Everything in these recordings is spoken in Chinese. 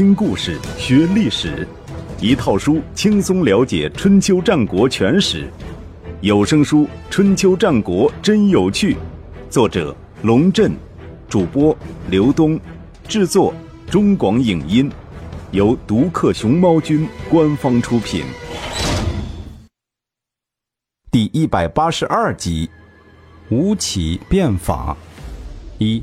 听故事学历史，一套书轻松了解春秋战国全史。有声书《春秋战国真有趣》，作者龙震，主播刘东，制作中广影音，由独克熊猫君官方出品。第一百八十二集，吴起变法一。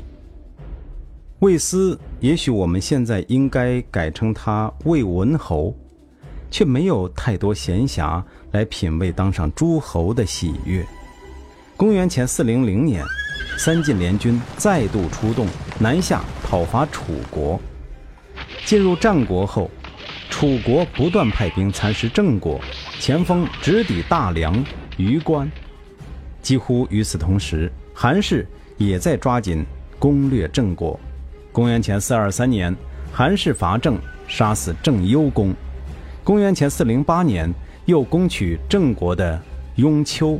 魏斯，也许我们现在应该改称他魏文侯，却没有太多闲暇来品味当上诸侯的喜悦。公元前四零零年，三晋联军再度出动南下讨伐楚国。进入战国后，楚国不断派兵蚕食郑国，前锋直抵大梁、榆关。几乎与此同时，韩氏也在抓紧攻略郑国。公元前四二三年，韩氏伐郑，杀死郑幽公。公元前四零八年，又攻取郑国的雍丘。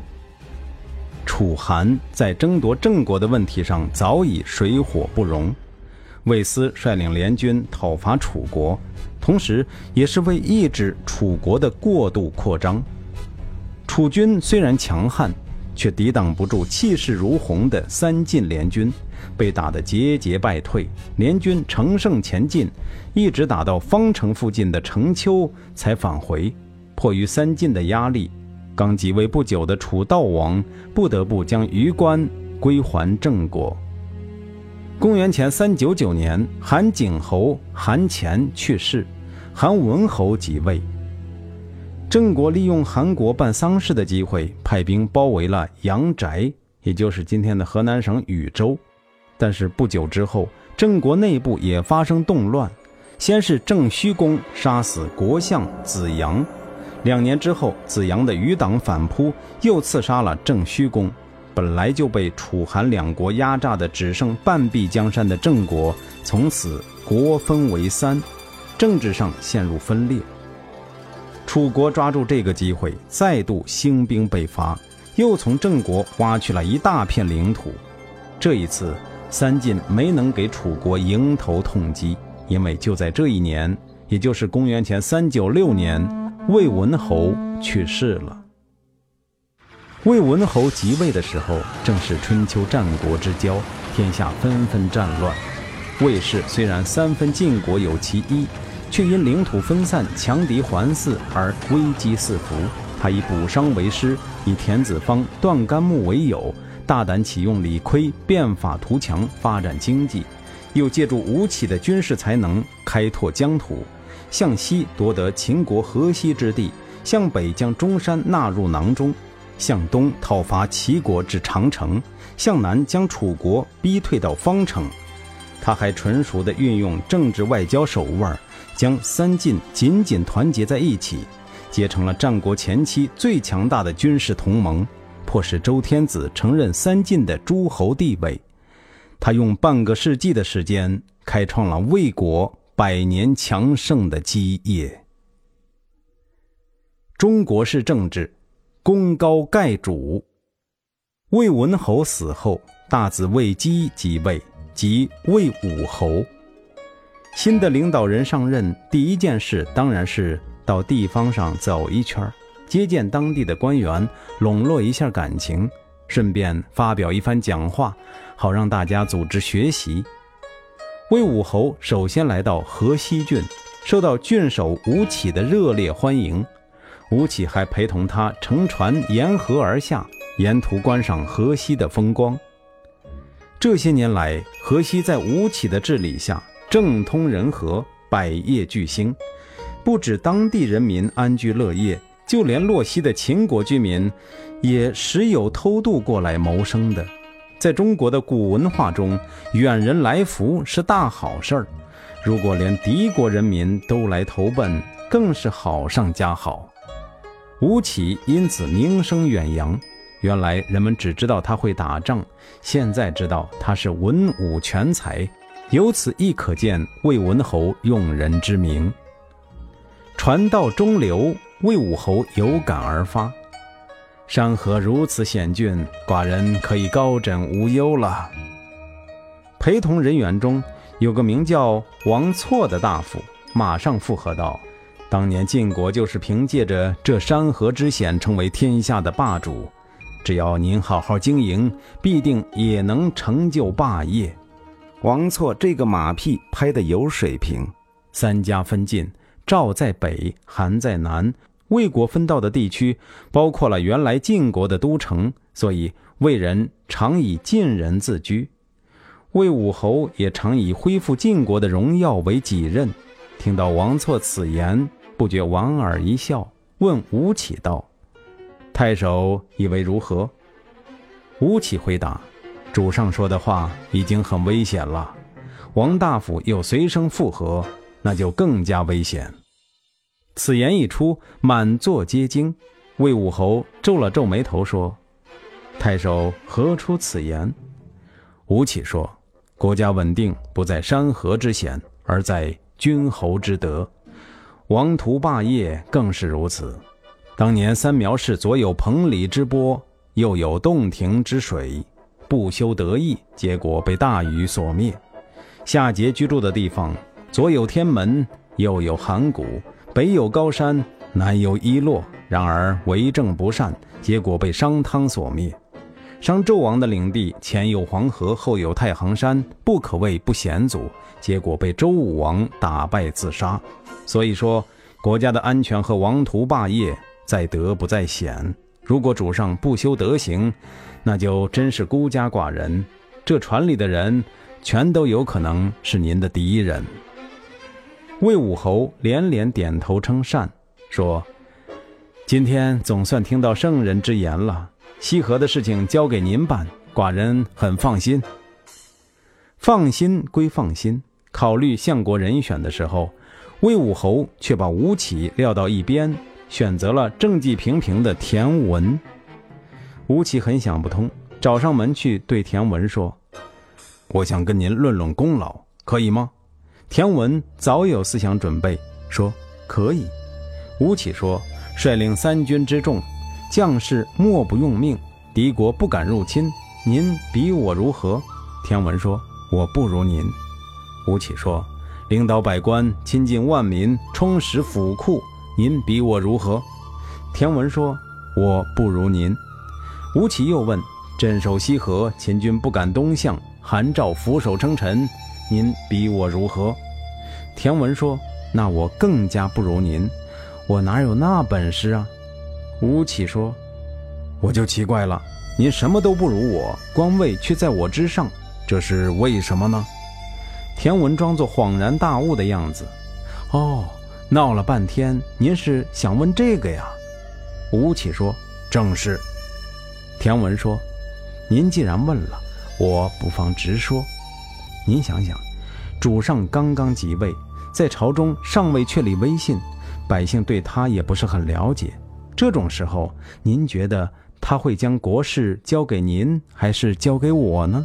楚韩在争夺郑国的问题上早已水火不容。魏斯率领联军讨伐楚国，同时也是为抑制楚国的过度扩张。楚军虽然强悍，却抵挡不住气势如虹的三晋联军。被打得节节败退，联军乘胜前进，一直打到方城附近的城丘才返回。迫于三晋的压力，刚即位不久的楚悼王不得不将榆关归还郑国。公元前三九九年，韩景侯韩虔去世，韩文侯即位。郑国利用韩国办丧事的机会，派兵包围了阳翟，也就是今天的河南省禹州。但是不久之后，郑国内部也发生动乱。先是郑虚公杀死国相子阳，两年之后，子阳的余党反扑，又刺杀了郑虚公。本来就被楚韩两国压榨的只剩半壁江山的郑国，从此国分为三，政治上陷入分裂。楚国抓住这个机会，再度兴兵北伐，又从郑国挖去了一大片领土。这一次。三晋没能给楚国迎头痛击，因为就在这一年，也就是公元前三九六年，魏文侯去世了。魏文侯即位的时候，正是春秋战国之交，天下纷纷战乱。魏氏虽然三分晋国有其一，却因领土分散、强敌环伺而危机四伏。他以补商为师，以田子方、段干木为友。大胆启用李悝变法图强发展经济，又借助吴起的军事才能开拓疆土，向西夺得秦国河西之地，向北将中山纳入囊中，向东讨伐齐国至长城，向南将楚国逼退到方城。他还纯熟地运用政治外交手腕，将三晋紧紧团结在一起，结成了战国前期最强大的军事同盟。迫使周天子承认三晋的诸侯地位，他用半个世纪的时间开创了魏国百年强盛的基业。中国式政治，功高盖主。魏文侯死后，大子魏姬即位，即魏武侯。新的领导人上任，第一件事当然是到地方上走一圈。接见当地的官员，笼络一下感情，顺便发表一番讲话，好让大家组织学习。魏武侯首先来到河西郡，受到郡守吴起的热烈欢迎。吴起还陪同他乘船沿河而下，沿途观赏河西的风光。这些年来，河西在吴起的治理下，政通人和，百业俱兴，不止当地人民安居乐业。就连洛西的秦国居民，也时有偷渡过来谋生的。在中国的古文化中，远人来福是大好事儿。如果连敌国人民都来投奔，更是好上加好。吴起因此名声远扬。原来人们只知道他会打仗，现在知道他是文武全才。由此亦可见魏文侯用人之明。传到中流。魏武侯有感而发：“山河如此险峻，寡人可以高枕无忧了。”陪同人员中有个名叫王错的大夫，马上附和道：“当年晋国就是凭借着这山河之险，成为天下的霸主。只要您好好经营，必定也能成就霸业。”王错这个马屁拍得有水平。三家分晋，赵在北，韩在南。魏国分到的地区包括了原来晋国的都城，所以魏人常以晋人自居。魏武侯也常以恢复晋国的荣耀为己任。听到王错此言，不觉莞尔一笑，问吴起道：“太守以为如何？”吴起回答：“主上说的话已经很危险了，王大夫又随声附和，那就更加危险。”此言一出，满座皆惊。魏武侯皱了皱眉头说：“太守何出此言？”吴起说。国家稳定不在山河之险，而在君侯之德。王图霸业更是如此。当年三苗氏左有彭蠡之波，右有洞庭之水，不修德义，结果被大禹所灭。夏桀居住的地方，左有天门，右有函谷，北有高山，南有伊洛，然而为政不善，结果被商汤所灭。商纣王的领地前有黄河，后有太行山，不可谓不险阻。结果被周武王打败自杀。所以说，国家的安全和王图霸业在德不在险。如果主上不修德行，那就真是孤家寡人。这船里的人，全都有可能是您的敌人。魏武侯连连点头称善，说：“今天总算听到圣人之言了。”西河的事情交给您办，寡人很放心。放心归放心，考虑相国人选的时候，魏武侯却把吴起撂到一边，选择了政绩平平的田文。吴起很想不通，找上门去对田文说：“我想跟您论论功劳，可以吗？”田文早有思想准备，说：“可以。”吴起说：“率领三军之众。”将士莫不用命，敌国不敢入侵。您比我如何？田文说：“我不如您。”吴起说：“领导百官，亲近万民，充实府库。您比我如何？”田文说：“我不如您。”吴起又问：“镇守西河，秦军不敢东向，韩赵俯首称臣。您比我如何？”田文说：“那我更加不如您。我哪有那本事啊？”吴起说：“我就奇怪了，您什么都不如我，官位却在我之上，这是为什么呢？”田文装作恍然大悟的样子：“哦，闹了半天，您是想问这个呀？”吴起说：“正是。”田文说：“您既然问了，我不妨直说。您想想，主上刚刚即位，在朝中尚未确立威信，百姓对他也不是很了解。”这种时候，您觉得他会将国事交给您，还是交给我呢？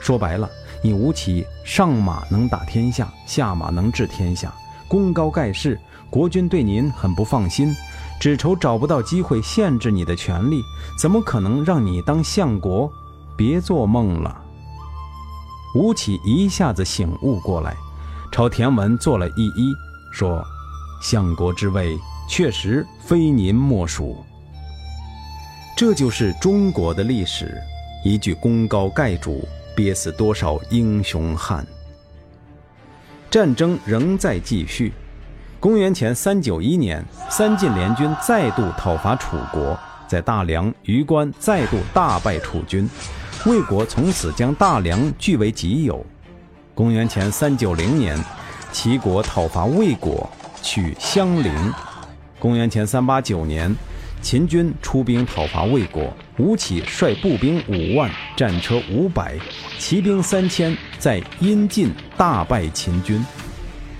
说白了，你吴起上马能打天下，下马能治天下，功高盖世，国君对您很不放心，只愁找不到机会限制你的权利，怎么可能让你当相国？别做梦了！吴起一下子醒悟过来，朝田文做了一揖，说：“相国之位。”确实非您莫属。这就是中国的历史，一句功高盖主，憋死多少英雄汉。战争仍在继续。公元前三九一年，三晋联军再度讨伐楚国，在大梁、榆关再度大败楚军，魏国从此将大梁据为己有。公元前三九零年，齐国讨伐魏国，取襄陵。公元前三八九年，秦军出兵讨伐魏国，吴起率步兵五万，战车五百，骑兵三千，在阴晋大败秦军。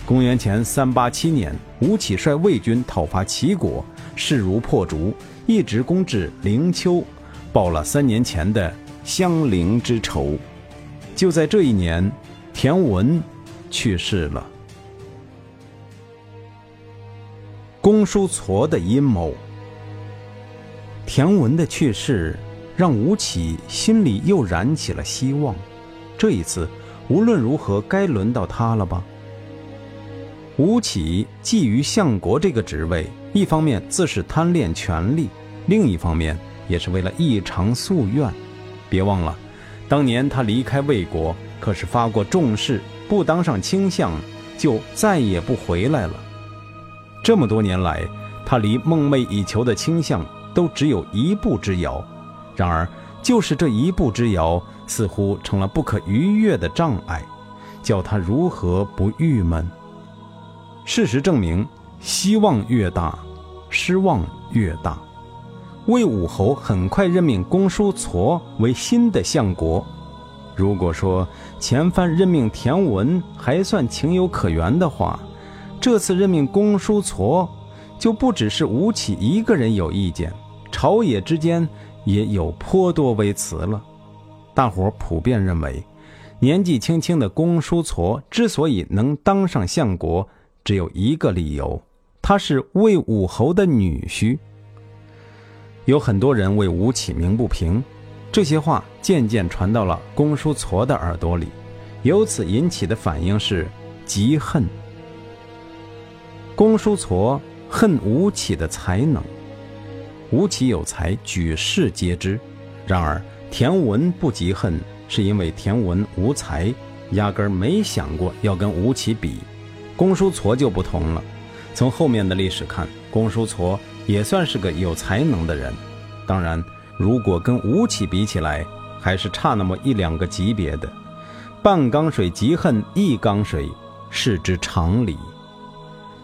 公元前三八七年，吴起率魏军讨伐齐国，势如破竹，一直攻至灵丘，报了三年前的襄陵之仇。就在这一年，田文去世了。公叔痤的阴谋。田文的去世，让吴起心里又燃起了希望。这一次，无论如何，该轮到他了吧？吴起觊觎相国这个职位，一方面自是贪恋权力，另一方面也是为了一偿夙愿。别忘了，当年他离开魏国，可是发过重誓，不当上卿相，就再也不回来了。这么多年来，他离梦寐以求的卿相都只有一步之遥。然而，就是这一步之遥，似乎成了不可逾越的障碍，叫他如何不郁闷？事实证明，希望越大，失望越大。魏武侯很快任命公叔痤为新的相国。如果说前番任命田文还算情有可原的话，这次任命公叔痤，就不只是吴起一个人有意见，朝野之间也有颇多微词了。大伙普遍认为，年纪轻轻的公叔痤之所以能当上相国，只有一个理由，他是魏武侯的女婿。有很多人为吴起鸣不平，这些话渐渐传到了公叔痤的耳朵里，由此引起的反应是极恨。公叔痤恨吴起的才能，吴起有才，举世皆知。然而田文不极恨，是因为田文无才，压根儿没想过要跟吴起比。公叔痤就不同了，从后面的历史看，公叔痤。也算是个有才能的人，当然，如果跟吴起比起来，还是差那么一两个级别的。半缸水极恨一缸水，是之常理。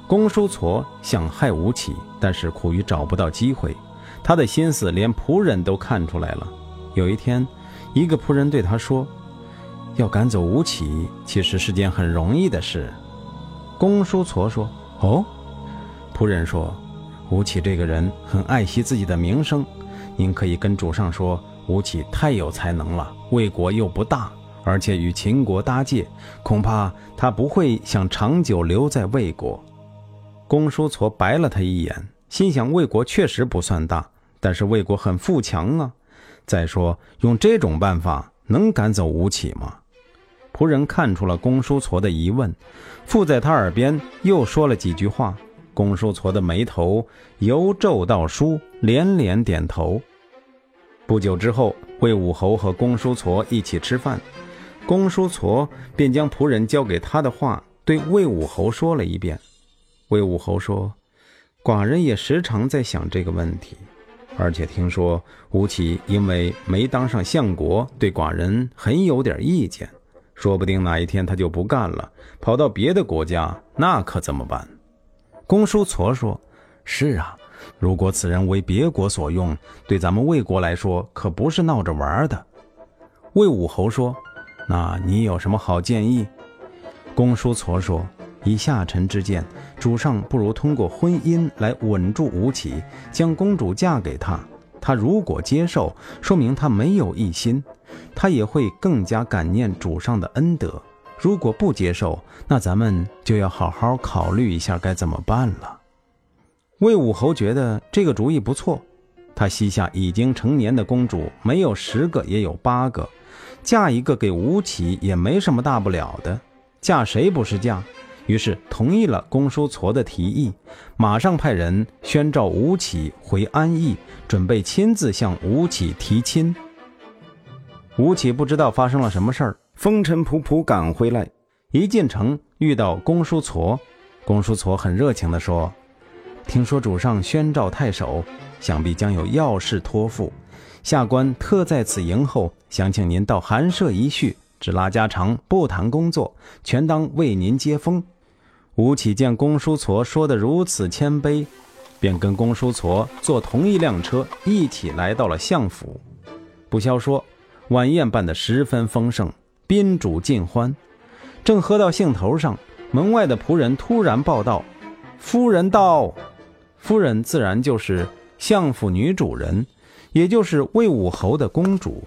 公叔痤想害吴起，但是苦于找不到机会，他的心思连仆人都看出来了。有一天，一个仆人对他说：“要赶走吴起，其实是件很容易的事。”公叔痤说：“哦。”仆人说。吴起这个人很爱惜自己的名声，您可以跟主上说，吴起太有才能了，魏国又不大，而且与秦国搭界，恐怕他不会想长久留在魏国。公叔痤白了他一眼，心想魏国确实不算大，但是魏国很富强啊。再说用这种办法能赶走吴起吗？仆人看出了公叔痤的疑问，附在他耳边又说了几句话。公叔痤的眉头由皱到舒，连连点头。不久之后，魏武侯和公叔痤一起吃饭，公叔痤便将仆人交给他的话对魏武侯说了一遍。魏武侯说：“寡人也时常在想这个问题，而且听说吴起因为没当上相国，对寡人很有点意见，说不定哪一天他就不干了，跑到别的国家，那可怎么办？”公叔痤说：“是啊，如果此人为别国所用，对咱们魏国来说可不是闹着玩的。”魏武侯说：“那你有什么好建议？”公叔痤说：“以下臣之见，主上不如通过婚姻来稳住吴起，将公主嫁给他。他如果接受，说明他没有异心，他也会更加感念主上的恩德。”如果不接受，那咱们就要好好考虑一下该怎么办了。魏武侯觉得这个主意不错，他膝下已经成年的公主没有十个也有八个，嫁一个给吴起也没什么大不了的，嫁谁不是嫁？于是同意了公叔痤的提议，马上派人宣召吴起回安邑，准备亲自向吴起提亲。吴起不知道发生了什么事儿。风尘仆仆赶回来，一进城遇到公叔痤。公叔痤很热情地说：“听说主上宣召太守，想必将有要事托付。下官特在此迎候，想请您到寒舍一叙，只拉家常，不谈工作，全当为您接风。”吴起见公叔痤说得如此谦卑，便跟公叔痤坐同一辆车，一起来到了相府。不消说，晚宴办得十分丰盛。宾主尽欢，正喝到兴头上，门外的仆人突然报道：“夫人到。”夫人自然就是相府女主人，也就是魏武侯的公主。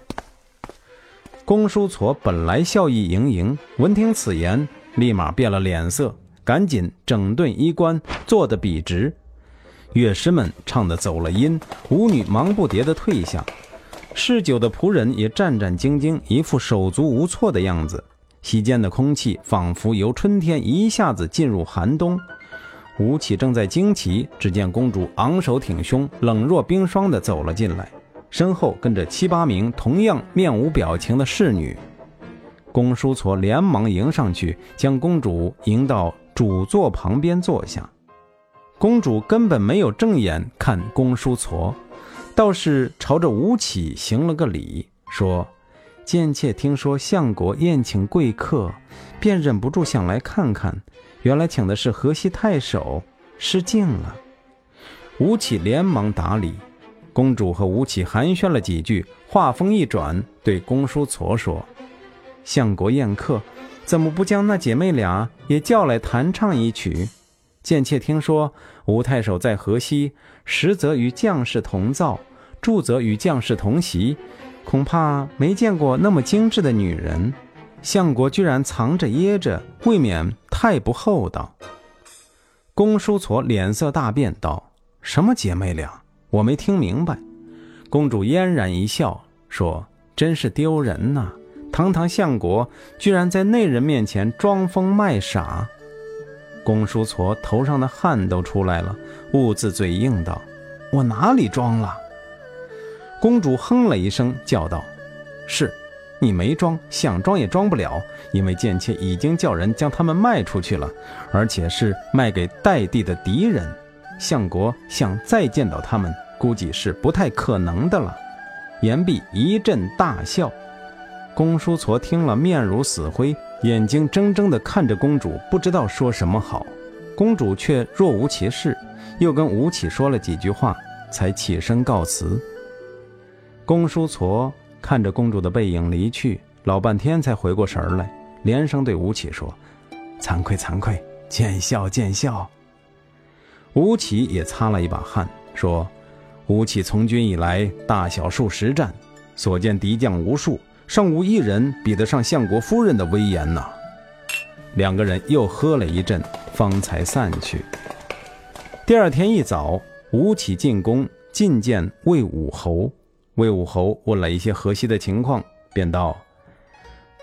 公叔痤本来笑意盈盈，闻听此言，立马变了脸色，赶紧整顿衣冠，坐得笔直。乐师们唱的走了音，舞女忙不迭地退下。嗜酒的仆人也战战兢兢，一副手足无措的样子。席间的空气仿佛由春天一下子进入寒冬。吴起正在惊奇，只见公主昂首挺胸，冷若冰霜地走了进来，身后跟着七八名同样面无表情的侍女。公叔痤连忙迎上去，将公主迎到主座旁边坐下。公主根本没有正眼看公叔痤，倒是朝着吴起行了个礼，说：“贱妾听说相国宴请贵客，便忍不住想来看看。”原来请的是河西太守，失敬了。吴起连忙打礼，公主和吴起寒暄了几句，话锋一转，对公叔痤说：“相国宴客，怎么不将那姐妹俩也叫来弹唱一曲？贱妾听说吴太守在河西，实则与将士同灶，住则与将士同席，恐怕没见过那么精致的女人。”相国居然藏着掖着，未免太不厚道。公叔痤脸色大变，道：“什么姐妹俩？我没听明白。”公主嫣然一笑，说：“真是丢人呐！堂堂相国，居然在内人面前装疯卖傻。”公叔痤头上的汗都出来了，兀自嘴硬道：“我哪里装了？”公主哼了一声，叫道：“是。”你没装，想装也装不了，因为贱妾已经叫人将他们卖出去了，而且是卖给代地的敌人。相国想再见到他们，估计是不太可能的了。言毕，一阵大笑。公叔痤听了，面如死灰，眼睛怔怔地看着公主，不知道说什么好。公主却若无其事，又跟吴起说了几句话，才起身告辞。公叔痤。看着公主的背影离去，老半天才回过神来，连声对吴起说：“惭愧惭愧，见笑见笑。”吴起也擦了一把汗，说：“吴起从军以来，大小数十战，所见敌将无数，尚无一人比得上相国夫人的威严呐。”两个人又喝了一阵，方才散去。第二天一早，吴起进宫觐见魏武侯。魏武侯问了一些河西的情况，便道：“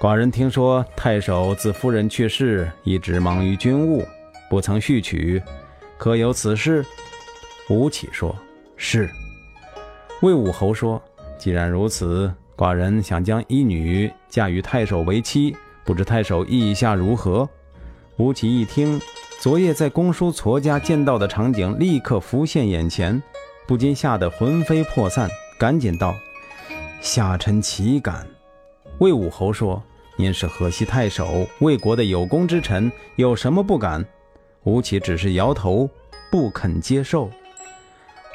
寡人听说太守自夫人去世，一直忙于军务，不曾续娶，可有此事？”吴起说：“是。”魏武侯说：“既然如此，寡人想将一女嫁与太守为妻，不知太守意下如何？”吴起一听，昨夜在公叔痤家见到的场景立刻浮现眼前，不禁吓得魂飞魄散。赶紧道：“下臣岂敢？”魏武侯说：“您是河西太守，魏国的有功之臣，有什么不敢？”吴起只是摇头，不肯接受。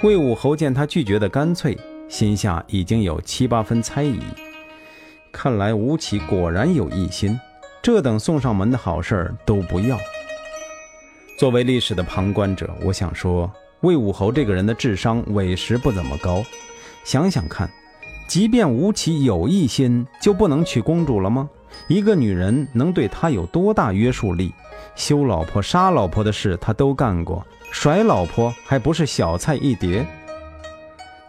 魏武侯见他拒绝的干脆，心下已经有七八分猜疑。看来吴起果然有异心，这等送上门的好事儿都不要。作为历史的旁观者，我想说，魏武侯这个人的智商委实不怎么高。想想看，即便吴起有异心，就不能娶公主了吗？一个女人能对他有多大约束力？休老婆、杀老婆的事他都干过，甩老婆还不是小菜一碟？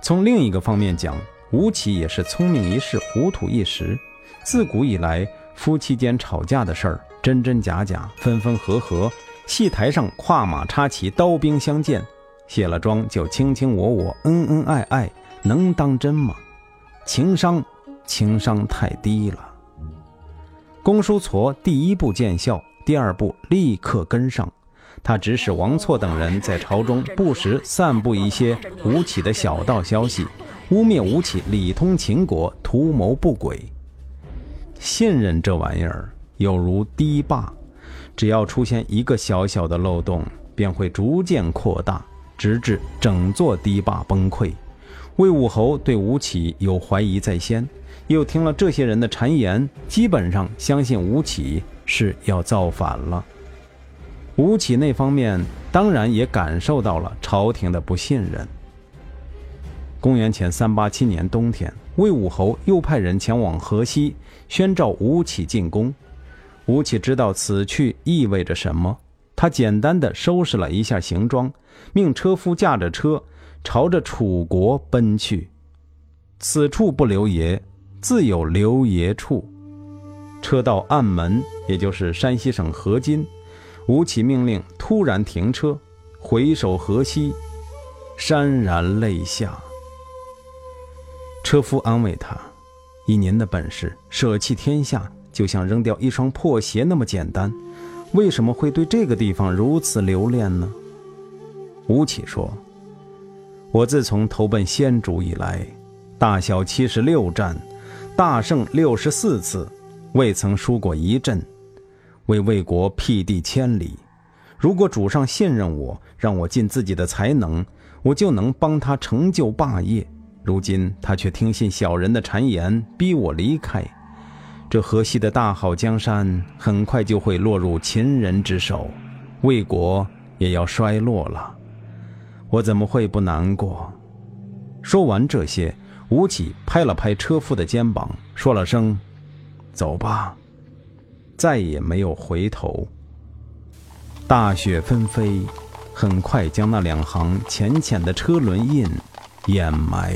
从另一个方面讲，吴起也是聪明一世，糊涂一时。自古以来，夫妻间吵架的事儿，真真假假，分分合合，戏台上跨马插旗，刀兵相见，卸了妆就卿卿我我，恩恩爱爱。能当真吗？情商，情商太低了。公叔痤第一步见效，第二步立刻跟上。他指使王错等人在朝中不时散布一些吴起的小道消息，污蔑吴起里通秦国，图谋不轨。信任这玩意儿有如堤坝，只要出现一个小小的漏洞，便会逐渐扩大，直至整座堤坝崩溃。魏武侯对吴起有怀疑在先，又听了这些人的谗言，基本上相信吴起是要造反了。吴起那方面当然也感受到了朝廷的不信任。公元前三八七年冬天，魏武侯又派人前往河西宣召吴起进宫。吴起知道此去意味着什么，他简单的收拾了一下行装，命车夫驾着车。朝着楚国奔去，此处不留爷，自有留爷处。车到暗门，也就是山西省河津，吴起命令突然停车，回首河西，潸然泪下。车夫安慰他：“以您的本事，舍弃天下就像扔掉一双破鞋那么简单，为什么会对这个地方如此留恋呢？”吴起说：“我自从投奔先主以来，大小七十六战，大胜六十四次，未曾输过一阵，为魏国辟地千里。如果主上信任我，让我尽自己的才能，我就能帮他成就霸业。如今他却听信小人的谗言，逼我离开，这河西的大好江山很快就会落入秦人之手，魏国也要衰落了。”我怎么会不难过？说完这些，吴起拍了拍车夫的肩膀，说了声：“走吧。”再也没有回头。大雪纷飞，很快将那两行浅浅的车轮印掩埋。